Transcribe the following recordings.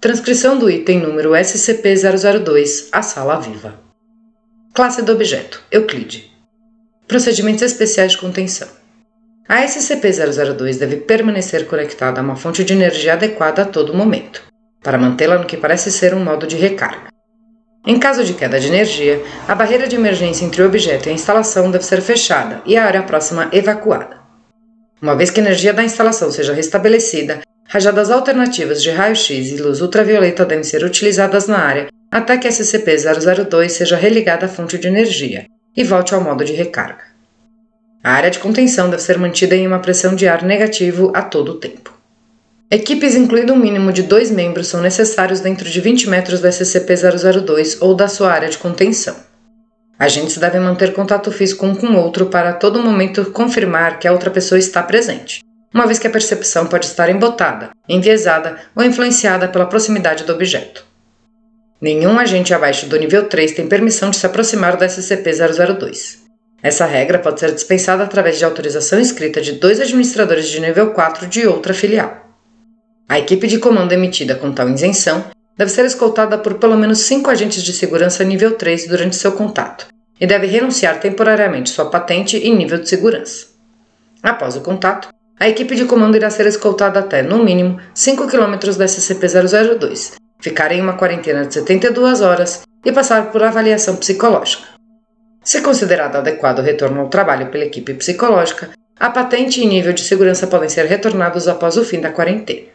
Transcrição do item número SCP-002 à sala viva. Classe do objeto: Euclide. Procedimentos especiais de contenção. A SCP-002 deve permanecer conectada a uma fonte de energia adequada a todo momento, para mantê-la no que parece ser um modo de recarga. Em caso de queda de energia, a barreira de emergência entre o objeto e a instalação deve ser fechada e a área próxima evacuada. Uma vez que a energia da instalação seja restabelecida, Rajadas alternativas de raio-x e luz ultravioleta devem ser utilizadas na área até que a SCP-002 seja religada à fonte de energia e volte ao modo de recarga. A área de contenção deve ser mantida em uma pressão de ar negativo a todo o tempo. Equipes incluindo um mínimo de dois membros são necessários dentro de 20 metros da SCP-002 ou da sua área de contenção. Agentes devem manter contato físico um com o outro para a todo momento confirmar que a outra pessoa está presente uma vez que a percepção pode estar embotada, enviesada ou influenciada pela proximidade do objeto. Nenhum agente abaixo do nível 3 tem permissão de se aproximar do SCP-002. Essa regra pode ser dispensada através de autorização escrita de dois administradores de nível 4 de outra filial. A equipe de comando emitida com tal isenção deve ser escoltada por pelo menos cinco agentes de segurança nível 3 durante seu contato e deve renunciar temporariamente sua patente e nível de segurança. Após o contato, a equipe de comando irá ser escoltada até, no mínimo, 5 km da SCP-002, ficar em uma quarentena de 72 horas e passar por avaliação psicológica. Se considerado adequado o retorno ao trabalho pela equipe psicológica, a patente e nível de segurança podem ser retornados após o fim da quarentena.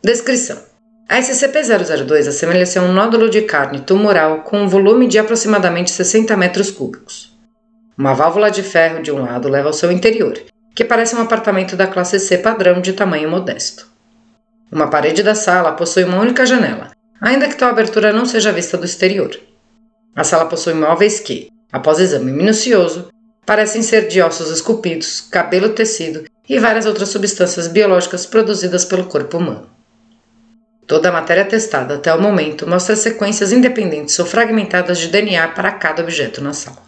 Descrição: A SCP-002 assemelha-se a um nódulo de carne tumoral com um volume de aproximadamente 60 metros cúbicos. Uma válvula de ferro de um lado leva ao seu interior que parece um apartamento da classe C padrão de tamanho modesto. Uma parede da sala possui uma única janela, ainda que tal abertura não seja vista do exterior. A sala possui móveis que, após exame minucioso, parecem ser de ossos esculpidos, cabelo tecido e várias outras substâncias biológicas produzidas pelo corpo humano. Toda a matéria testada até o momento mostra sequências independentes ou fragmentadas de DNA para cada objeto na sala.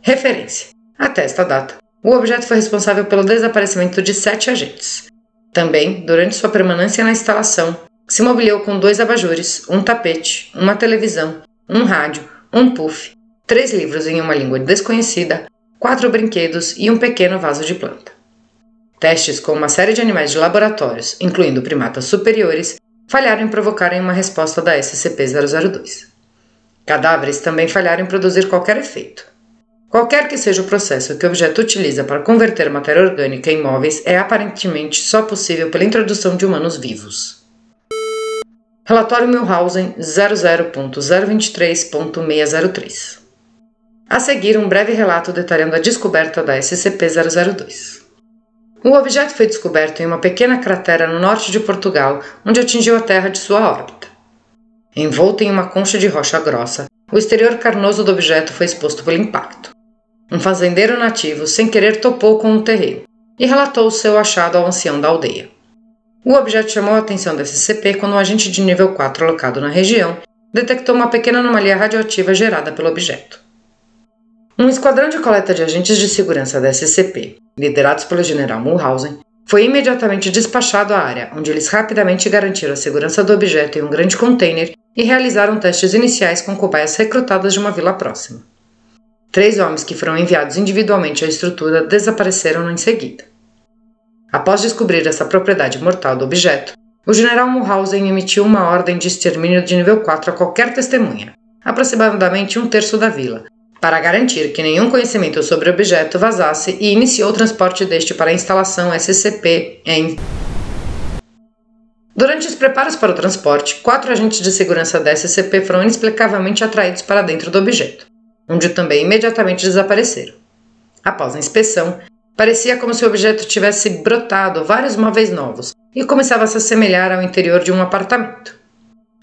Referência: Até esta data, o objeto foi responsável pelo desaparecimento de sete agentes. Também, durante sua permanência na instalação, se mobiliou com dois abajures, um tapete, uma televisão, um rádio, um puff, três livros em uma língua desconhecida, quatro brinquedos e um pequeno vaso de planta. Testes com uma série de animais de laboratórios, incluindo primatas superiores, falharam em provocarem uma resposta da SCP-002. Cadáveres também falharam em produzir qualquer efeito. Qualquer que seja o processo que o objeto utiliza para converter matéria orgânica em móveis é aparentemente só possível pela introdução de humanos vivos. Relatório Milhausen 00.023.603 A seguir, um breve relato detalhando a descoberta da SCP-002. O objeto foi descoberto em uma pequena cratera no norte de Portugal, onde atingiu a Terra de sua órbita. Envolto em uma concha de rocha grossa, o exterior carnoso do objeto foi exposto pelo impacto. Um fazendeiro nativo, sem querer, topou com o terreno e relatou seu achado ao ancião da aldeia. O objeto chamou a atenção da SCP quando um agente de nível 4 alocado na região detectou uma pequena anomalia radioativa gerada pelo objeto. Um esquadrão de coleta de agentes de segurança da SCP, liderados pelo general Mulhausen, foi imediatamente despachado à área, onde eles rapidamente garantiram a segurança do objeto em um grande container e realizaram testes iniciais com cobaias recrutadas de uma vila próxima. Três homens que foram enviados individualmente à estrutura desapareceram em seguida. Após descobrir essa propriedade mortal do objeto, o general Mulhausen emitiu uma ordem de extermínio de nível 4 a qualquer testemunha, aproximadamente um terço da vila, para garantir que nenhum conhecimento sobre o objeto vazasse e iniciou o transporte deste para a instalação SCP em. Durante os preparos para o transporte, quatro agentes de segurança da SCP foram inexplicavelmente atraídos para dentro do objeto onde também imediatamente desapareceram. Após a inspeção, parecia como se o objeto tivesse brotado vários móveis novos e começava a se assemelhar ao interior de um apartamento.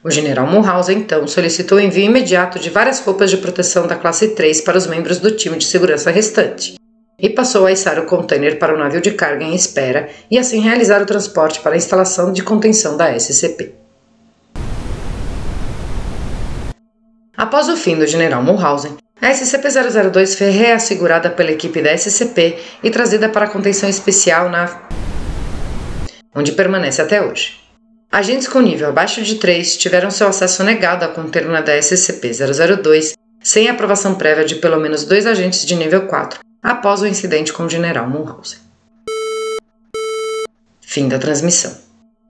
O general Mulhouse então solicitou o envio imediato de várias roupas de proteção da classe 3 para os membros do time de segurança restante e passou a içar o container para o navio de carga em espera e assim realizar o transporte para a instalação de contenção da SCP. Após o fim do general Mulhausen, a SCP-002 foi reassegurada pela equipe da SCP e trazida para a contenção especial na onde permanece até hoje. Agentes com nível abaixo de 3 tiveram seu acesso negado à conterna da SCP-002 sem aprovação prévia de pelo menos dois agentes de nível 4 após o incidente com o general Mulhausen. Fim da transmissão.